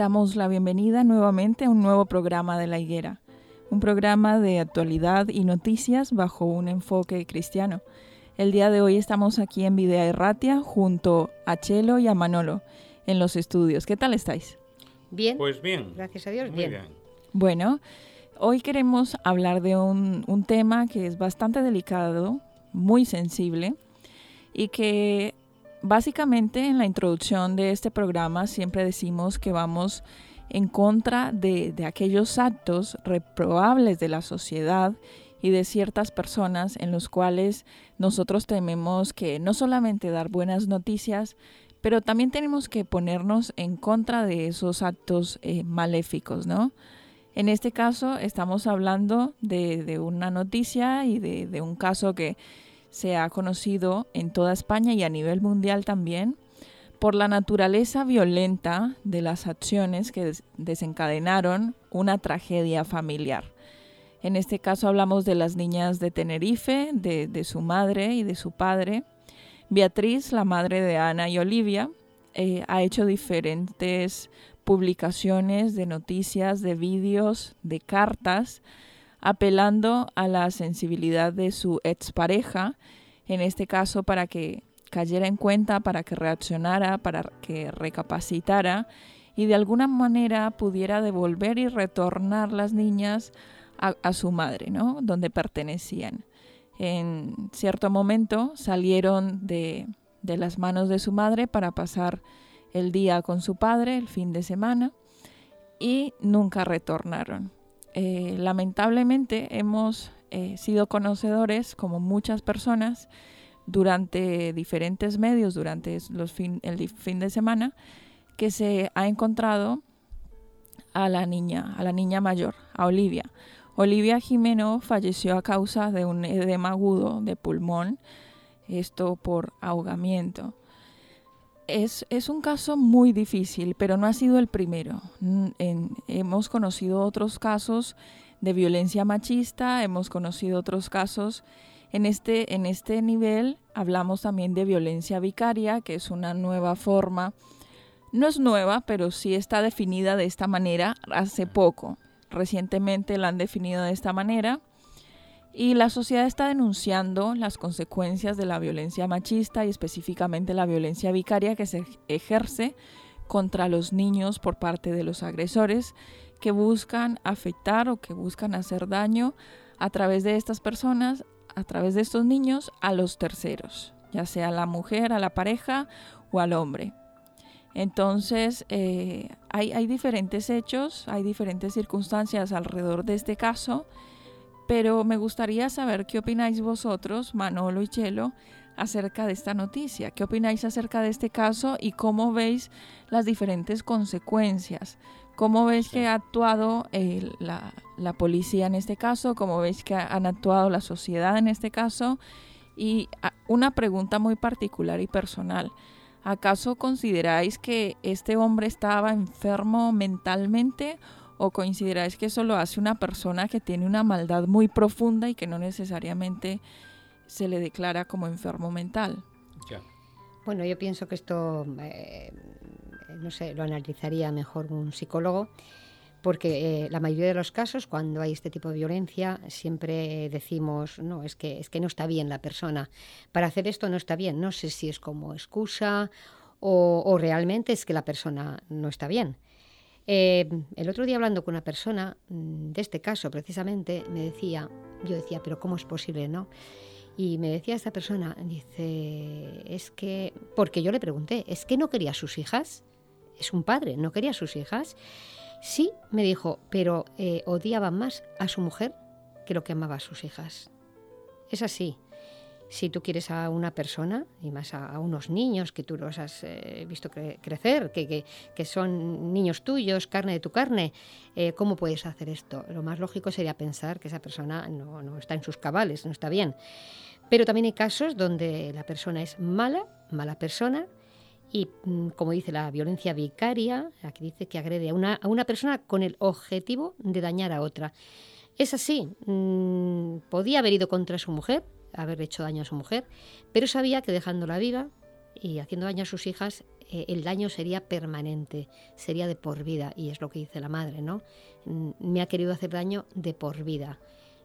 Damos la bienvenida nuevamente a un nuevo programa de La Higuera, un programa de actualidad y noticias bajo un enfoque cristiano. El día de hoy estamos aquí en Videa Erratia junto a Chelo y a Manolo en los estudios. ¿Qué tal estáis? Bien. Pues bien. Gracias a Dios, bien. Bueno, Hoy queremos hablar de un, tema que es bastante delicado, muy sensible y que básicamente en la introducción de este programa siempre decimos que vamos en contra de, de, aquellos actos reprobables de la sociedad y de ciertas personas en los cuales nosotros tememos que no solamente dar buenas noticias, pero también tenemos que ponernos en contra de esos actos eh, maléficos, ¿no? En este caso estamos hablando de, una noticia y de, un caso que se ha conocido en toda España y a nivel mundial también por la naturaleza violenta de las acciones que desencadenaron una tragedia familiar. En este caso hablamos de las niñas de Tenerife, de, su madre y de su padre. Beatriz, la madre de Ana y Olivia, eh, ha hecho diferentes publicaciones de noticias, de vídeos, de cartas, apelando a la sensibilidad de su expareja, en este caso para que cayera en cuenta, para que reaccionara, para que recapacitara y de alguna manera pudiera devolver y retornar las niñas a, su madre, ¿no? Donde pertenecían. En cierto momento salieron de, de las manos de su madre para pasar el día con su padre, el fin de semana, y nunca retornaron. Eh, lamentablemente hemos eh, sido conocedores, como muchas personas, durante diferentes medios, durante los el fin de semana, que se ha encontrado a la niña, a la niña mayor, a Olivia. Olivia Jimeno falleció a causa de un edema agudo de pulmón, esto por ahogamiento es, un caso muy difícil, pero no ha sido el primero. hemos conocido otros casos de violencia machista, hemos conocido otros casos. En este, en este nivel hablamos también de violencia vicaria, que es una nueva forma. No es nueva, pero sí está definida de esta manera hace poco. Recientemente la han definido de esta manera y la sociedad está denunciando las consecuencias de la violencia machista y específicamente la violencia vicaria que se ejerce contra los niños por parte de los agresores que buscan afectar o que buscan hacer daño a través de estas personas, a través de estos niños, a los terceros, ya sea a la mujer, a la pareja o al hombre. Entonces, eh, hay, hay diferentes hechos, hay diferentes circunstancias alrededor de este caso pero me gustaría saber qué opináis vosotros, Manolo y Chelo, acerca de esta noticia. ¿Qué opináis acerca de este caso y cómo veis las diferentes consecuencias? ¿Cómo veis que ha actuado la, la, policía en este caso? ¿Cómo veis que han actuado la sociedad en este caso? Y ah, una pregunta muy particular y personal. ¿Acaso consideráis que este hombre estaba enfermo mentalmente o consideráis que eso lo hace una persona que tiene una maldad muy profunda y que no necesariamente se le declara como enfermo mental? Bueno, yo pienso que esto, eh, no sé, lo analizaría mejor un psicólogo porque eh, la mayoría de los casos cuando hay este tipo de violencia siempre decimos no es que es que no está bien la persona. Para hacer esto no está bien. No sé si es como excusa o, realmente es que la persona no está bien eh, el otro día hablando con una persona mm, de este caso precisamente me decía yo decía pero cómo es posible no y me decía esta persona dice es que porque yo le pregunté es que no quería a sus hijas es un padre no quería a sus hijas Sí, me dijo, pero eh, odiaba más a su mujer que lo que amaba a sus hijas. Es así. Si tú quieres a una persona, y más a, unos niños que tú los has eh, visto crecer, que, son niños tuyos, carne de tu carne, eh, ¿cómo puedes hacer esto? Lo más lógico sería pensar que esa persona no, no está en sus cabales, no está bien. Pero también hay casos donde la persona es mala, mala persona, y mm, como dice la violencia vicaria, aquí dice que agrede a una, a una persona con el objetivo de dañar a otra. Es así, mm, podía haber ido contra su mujer, haber hecho daño a su mujer, pero sabía que dejándola viva y haciendo daño a sus hijas, eh, el daño sería permanente, sería de por vida, y es lo que dice la madre, ¿no? Mm, me ha querido hacer daño de por vida.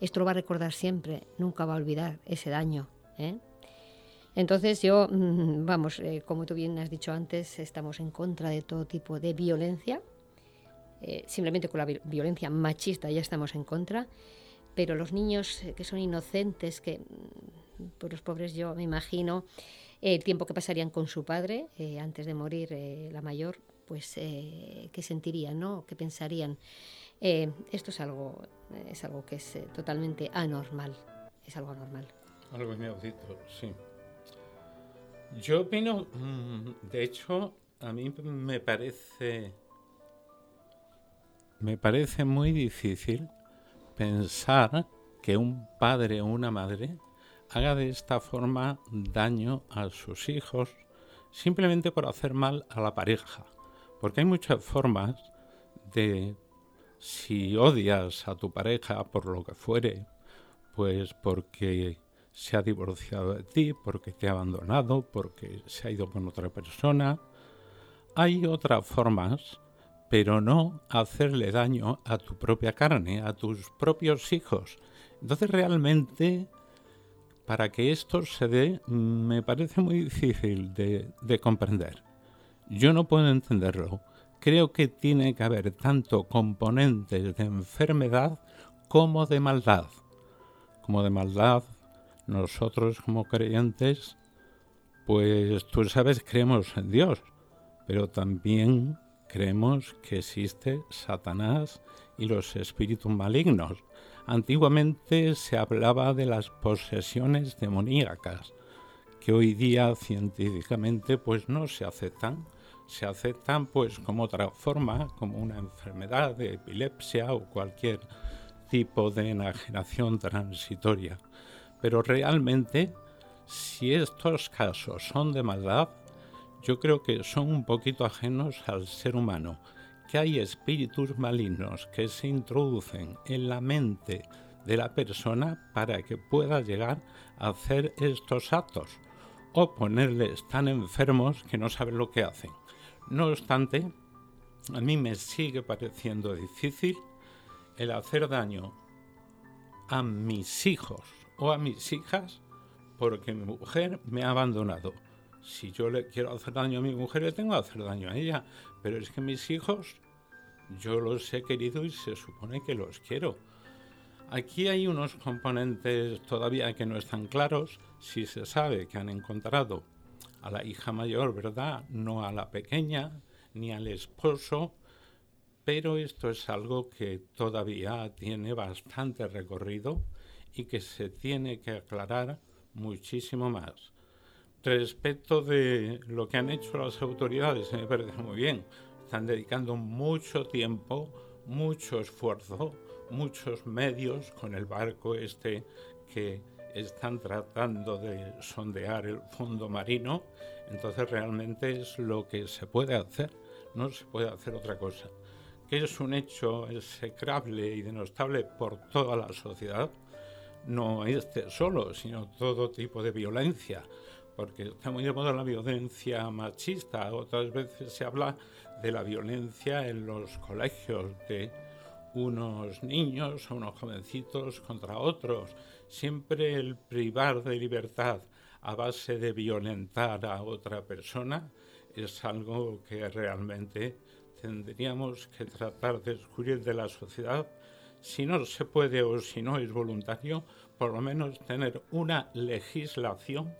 Esto lo va a recordar siempre, nunca va a olvidar ese daño. ¿eh? Entonces yo, mm, vamos, eh, como tú bien has dicho antes, estamos en contra de todo tipo de violencia. Eh, simplemente con la violencia machista ya estamos en contra. Pero los niños eh, que son inocentes, que mm, por los pobres yo me imagino el tiempo que pasarían con su padre antes de morir la mayor, pues qué sentirían, ¿no? ¿Qué pensarían? esto es algo, es algo que es totalmente anormal. Es algo anormal. Algo inaudito, sí. Yo opino, mm, de hecho, a mí me parece, me parece muy difícil pensar que un padre o una madre haga de esta forma daño a sus hijos simplemente por hacer mal a la pareja. Porque hay muchas formas de, si odias a tu pareja por lo que fuere, pues porque se ha divorciado de ti, porque te ha abandonado, porque se ha ido con otra persona. Hay otras formas, pero no hacerle daño a tu propia carne, a tus propios hijos. Entonces realmente, para que esto se dé, me parece muy difícil de, de comprender. Yo no puedo entenderlo. Creo que tiene que haber tanto componentes de enfermedad como de maldad. Como de maldad nosotros como creyentes, pues tú sabes, creemos en Dios, pero también creemos que existe Satanás y los espíritus malignos. Antiguamente se hablaba de las posesiones demoníacas, que hoy día científicamente pues no se aceptan. Se aceptan pues como otra forma, como una enfermedad de epilepsia o cualquier tipo de enajenación transitoria. Pero realmente, si estos casos son de maldad, yo creo que son un poquito ajenos al ser humano, que hay espíritus malignos que se introducen en la mente de la persona para que pueda llegar a hacer estos actos o ponerles tan enfermos que no saben lo que hacen. No obstante, a mí me sigue pareciendo difícil el hacer daño a mis hijos o a mis hijas porque mi mujer me ha abandonado. Si yo le quiero hacer daño a mi mujer, le tengo que hacer daño a ella. Pero es que mis hijos, yo los he querido y se supone que los quiero. Aquí hay unos componentes todavía que no están claros. Si se sabe que han encontrado a la hija mayor, ¿verdad? No a la pequeña, ni al esposo. Pero esto es algo que todavía tiene bastante recorrido y que se tiene que aclarar muchísimo más. Respecto de lo que han hecho las autoridades, me parece muy bien. Están dedicando mucho tiempo, mucho esfuerzo, muchos medios con el barco este que están tratando de sondear el fondo marino, entonces realmente es lo que se puede hacer, no se puede hacer otra cosa. Que es un hecho execrable y denostable por toda la sociedad, no este solo, sino todo tipo de violencia, porque muy de moda la violencia machista, otras veces se habla de la violencia en los colegios, de unos niños o unos jovencitos contra otros, siempre el privar de libertad a base de violentar a otra persona es algo que realmente tendríamos que tratar de descubrir de la sociedad. Si no se puede o si no es voluntario, por lo menos tener una legislación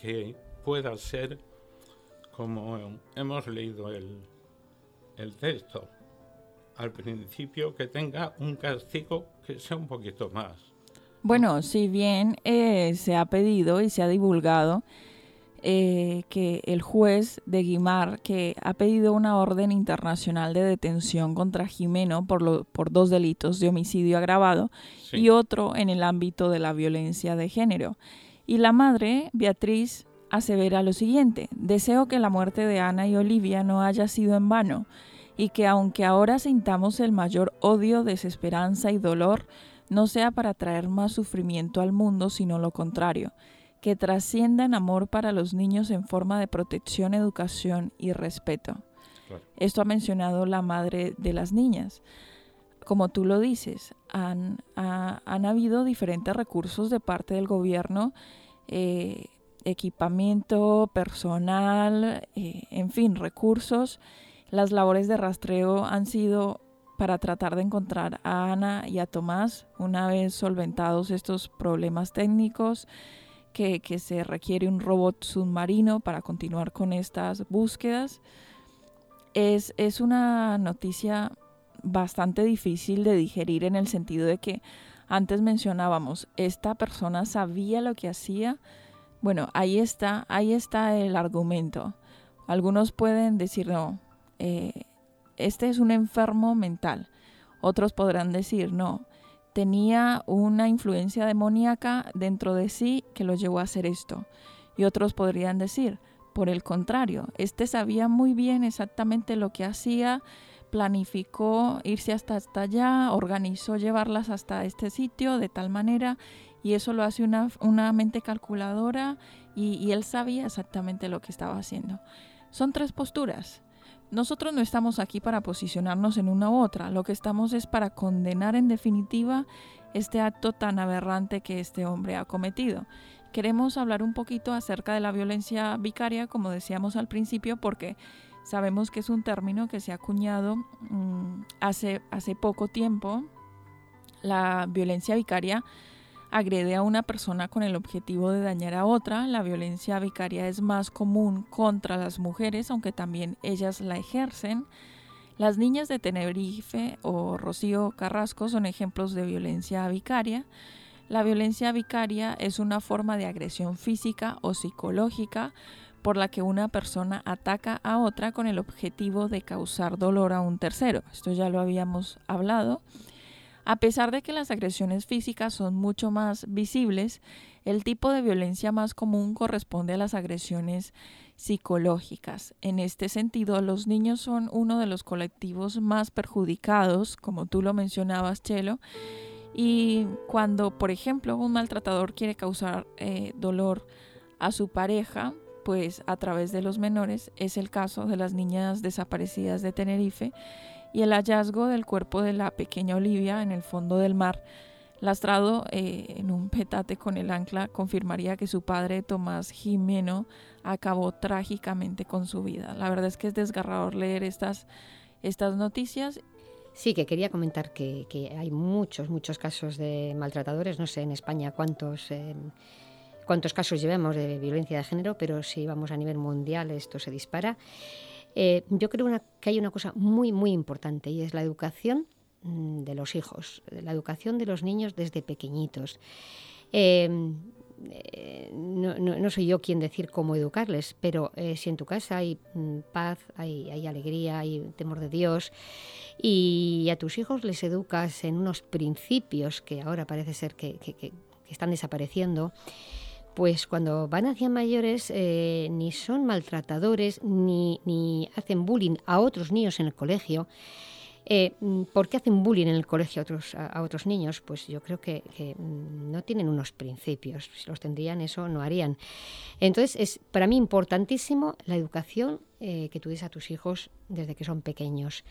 que pueda ser como hemos leído el, el texto al principio, que tenga un castigo que sea un poquito más. Bueno, si bien eh, se ha pedido y se ha divulgado eh, que el juez de Guimar, que ha pedido una orden internacional de detención contra Jimeno por, lo, por dos delitos de homicidio agravado y otro en el ámbito de la violencia de género. Y la madre, Beatriz, asevera lo siguiente, deseo que la muerte de Ana y Olivia no haya sido en vano y que aunque ahora sintamos el mayor odio, desesperanza y dolor, no sea para traer más sufrimiento al mundo, sino lo contrario, que trascienda en amor para los niños en forma de protección, educación y respeto. Esto ha mencionado la madre de las niñas. Como tú lo dices, han, han habido diferentes recursos de parte del gobierno, eh, equipamiento, personal, eh, en fin, recursos las labores de rastreo han sido para tratar de encontrar a Ana y a Tomás una vez solventados estos problemas técnicos, que, se requiere un robot submarino para continuar con estas búsquedas. Es, es una noticia bastante difícil de digerir en el sentido de que antes mencionábamos, esta persona sabía lo que hacía. Bueno, ahí está, ahí está el argumento. Algunos pueden decir, no, eh, este es un enfermo mental. Otros podrán decir, no, tenía una influencia demoníaca dentro de sí que lo llevó a hacer esto. Y otros podrían decir, por el contrario, este sabía muy bien exactamente lo que hacía, planificó irse hasta, hasta allá, organizó llevarlas hasta este sitio de tal manera y eso lo hace una, una mente calculadora y, y él sabía exactamente lo que estaba haciendo. Son tres posturas. Nosotros no estamos aquí para posicionarnos en una u otra, lo que estamos es para condenar en definitiva este acto tan aberrante que este hombre ha cometido. Queremos hablar un poquito acerca de la violencia vicaria, como decíamos al principio, porque sabemos que es un término que se ha acuñado mm, hace, hace poco tiempo. La violencia vicaria agrede a una persona con el objetivo de dañar a otra. La violencia vicaria es más común contra las mujeres, aunque también ellas la ejercen. Las niñas de Tenerife o Rocío Carrasco son ejemplos de violencia vicaria. La violencia vicaria es una forma de agresión física o psicológica por la que una persona ataca a otra con el objetivo de causar dolor a un tercero. Esto ya lo habíamos hablado. A pesar de que las agresiones físicas son mucho más visibles, el tipo de violencia más común corresponde a las agresiones psicológicas. En este sentido, los niños son uno de los colectivos más perjudicados, como tú lo mencionabas, Chelo, y cuando, por ejemplo, un maltratador quiere causar eh, dolor a su pareja, pues a través de los menores, es el caso de las niñas desaparecidas de Tenerife, y el hallazgo del cuerpo de la pequeña Olivia en el fondo del mar, lastrado eh, en un petate con el ancla, confirmaría que su padre, Tomás Jimeno, acabó trágicamente con su vida. La verdad es que es desgarrador leer estas, estas noticias. Sí, que quería comentar que, hay muchos, muchos casos de maltratadores. No sé en España cuántos, eh, cuántos casos llevamos de violencia de género, pero si vamos a nivel mundial esto se dispara. Eh, yo creo que hay una cosa muy, muy importante y es la educación mm, de los hijos, la educación de los niños desde pequeñitos. Eh, eh, no, soy yo quien decir cómo educarles, pero si en tu casa hay mm, paz, hay, alegría, hay temor de Dios, y a tus hijos les educas en unos principios que ahora parece ser que, están desapareciendo, pues cuando van hacia mayores eh, ni son maltratadores ni, ni hacen bullying a otros niños en el colegio, eh, mm, ¿Por qué hacen bullying en el colegio a otros, niños? Pues yo creo que, mm, no tienen unos principios. Si los tendrían, eso no harían. Entonces, es para mí importantísimo la educación eh, que tú des a tus hijos desde que son pequeños.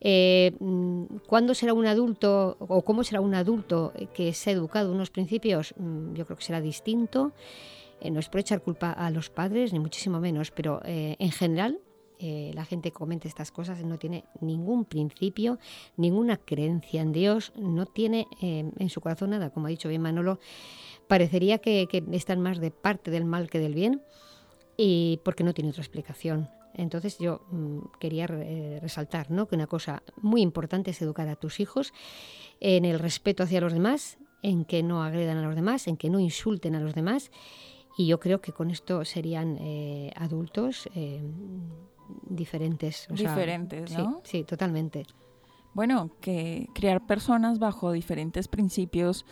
Eh, mm, ¿Cuándo será un adulto o cómo será un adulto que se ha educado unos principios? yo creo que será distinto. no es por echar culpa a los padres, ni muchísimo menos, pero en general eh, la gente comenta estas cosas no tiene ningún principio, ninguna creencia en Dios, no tiene eh, en su corazón nada, como ha dicho bien Manolo, parecería que, están más de parte del mal que del bien y porque no tiene otra explicación. Entonces yo mm, quería eh, resaltar ¿no? que una cosa muy importante es educar a tus hijos en el respeto hacia los demás, en que no agredan a los demás, en que no insulten a los demás. Y yo creo que con esto serían adultos diferentes. diferentes, ¿no? Sí, totalmente. Bueno, que crear personas bajo diferentes principios,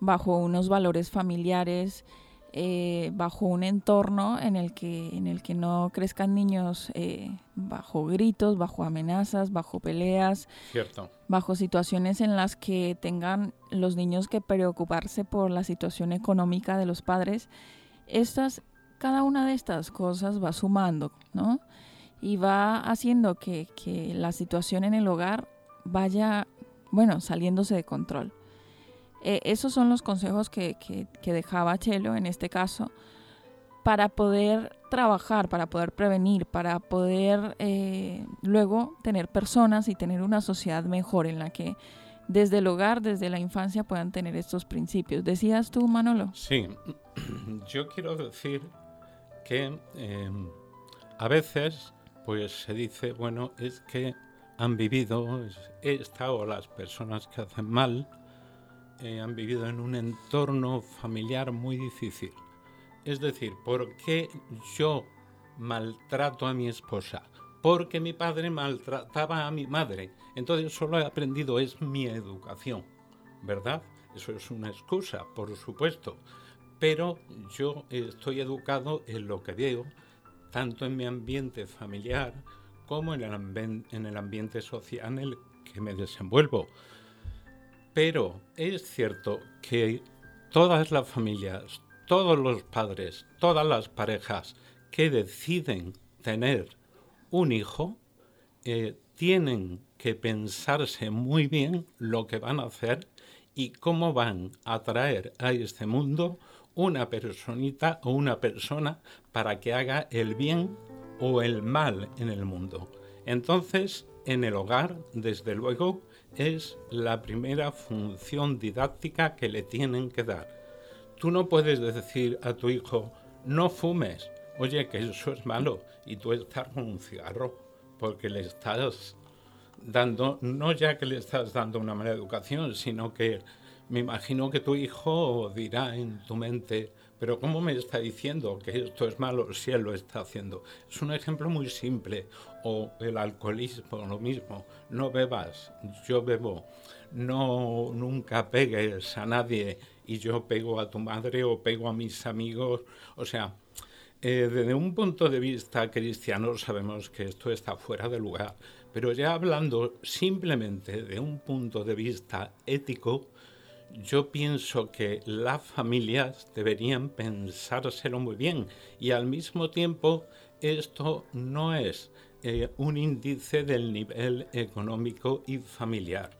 bajo unos valores familiares, eh, bajo un entorno en el que, en el que no crezcan niños eh, bajo gritos, bajo amenazas, bajo peleas, Cierto. bajo situaciones en las que tengan los niños que preocuparse por la situación económica de los padres. Estas, cada una de estas cosas va sumando, ¿no? Y va haciendo que, la situación en el hogar vaya, bueno, saliéndose de control. Eh, esos son los consejos que, dejaba Chelo en este caso para poder trabajar, para poder prevenir, para poder eh, luego tener personas y tener una sociedad mejor en la que desde el hogar, desde la infancia puedan tener estos principios. ¿Decías tú, Manolo? Sí, yo quiero decir que em, a veces pues se dice, bueno, es que han vivido, esta o las personas que hacen mal, eh, han vivido en un entorno familiar muy difícil. Es decir, ¿por qué yo maltrato a mi esposa? Porque mi padre maltrataba a mi madre. Entonces solo he aprendido, es mi educación, ¿verdad? Eso es una excusa, por supuesto. Pero yo estoy educado en lo que veo, tanto en mi ambiente familiar como en el, ambiente social en el que me desenvuelvo. Pero es cierto que todas las familias, todos los padres, todas las parejas que deciden tener un hijo, eh, tienen que pensarse muy bien lo que van a hacer y cómo van a traer a este mundo una personita o una persona para que haga el bien o el mal en el mundo. Entonces, en el hogar, desde luego, es la primera función didáctica que le tienen que dar. Tú no puedes decir a tu hijo, no fumes, oye, que eso es malo, y tú estás con un cigarro, porque le estás dando, no ya que le estás dando una mala educación, sino que me imagino que tu hijo dirá en tu mente, pero ¿cómo me está diciendo que esto es malo si él lo está haciendo? Es un ejemplo muy simple. O el alcoholismo, lo mismo. No bebas, yo bebo. No, nunca pegues a nadie y yo pego a tu madre o pego a mis amigos. O sea, eh, desde un punto de vista cristiano sabemos que esto está fuera de lugar. Pero ya hablando simplemente de un punto de vista ético, yo pienso que las familias deberían pensárselo muy bien y al mismo tiempo esto no es eh, un índice del nivel económico y familiar,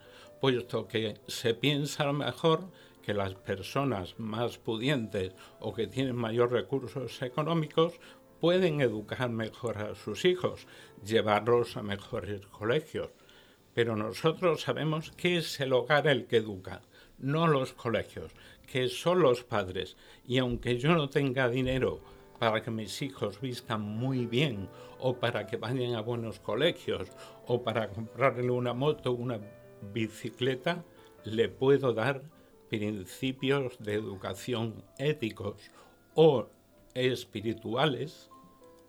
puesto que se piensa a lo mejor que las personas más pudientes o que tienen mayor recursos económicos pueden educar mejor a sus hijos, llevarlos a mejores colegios. Pero nosotros sabemos que es el hogar el que educa no los colegios, que son los padres. Y aunque yo no tenga dinero para que mis hijos vistan muy bien, o para que vayan a buenos colegios, o para comprarle una moto, una bicicleta, le puedo dar principios de educación éticos o espirituales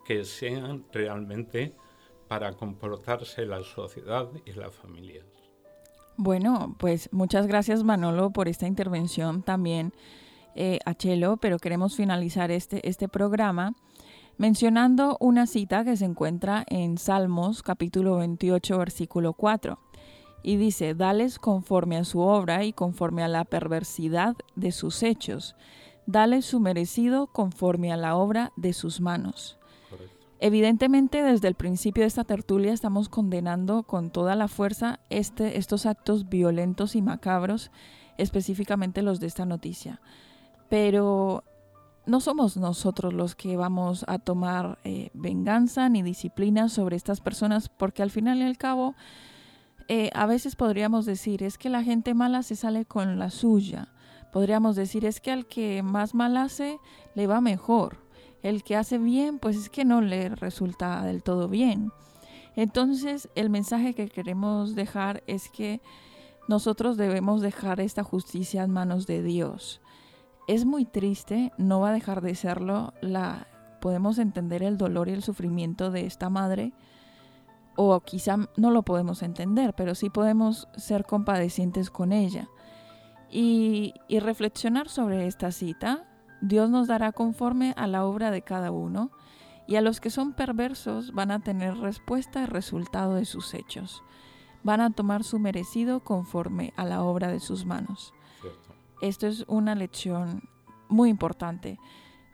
que sean realmente para comportarse la sociedad y la familia. Bueno, pues muchas gracias Manolo por esta intervención también eh, a Chelo, pero queremos finalizar este, este programa mencionando una cita que se encuentra en Salmos capítulo 28 versículo 4 y dice, dales conforme a su obra y conforme a la perversidad de sus hechos, dales su merecido conforme a la obra de sus manos. Evidentemente, desde el principio de esta tertulia estamos condenando con toda la fuerza este, estos actos violentos y macabros, específicamente los de esta noticia. Pero no somos nosotros los que vamos a tomar eh, venganza ni disciplina sobre estas personas, porque al final y al cabo, eh, a veces podríamos decir, es que la gente mala se sale con la suya. Podríamos decir, es que al que más mal hace, le va mejor. El que hace bien, pues es que no le resulta del todo bien. Entonces, el mensaje que queremos dejar es que nosotros debemos dejar esta justicia en manos de Dios es muy triste, no va a dejar de serlo. La, podemos entender el dolor y el sufrimiento de esta madre, o quizá no lo podemos entender, pero sí podemos ser compadecientes con ella. Y, y reflexionar sobre esta cita, Dios nos dará conforme a la obra de cada uno, y a los que son perversos van a tener respuesta y resultado de sus hechos. Van a tomar su merecido conforme a la obra de sus manos. Esto es una lección muy importante.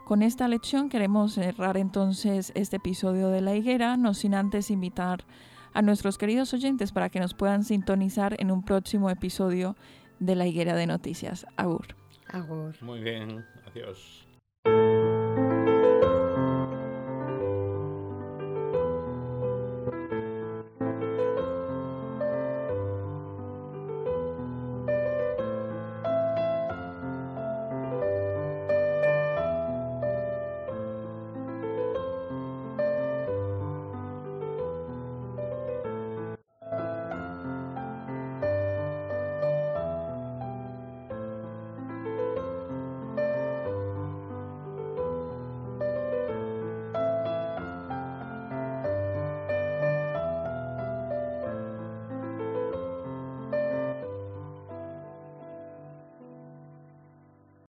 Con esta lección queremos cerrar entonces este episodio de La Higuera, no sin antes invitar a nuestros queridos oyentes para que nos puedan sintonizar en un próximo episodio de La Higuera de Noticias. Agur. Muy bien, adiós.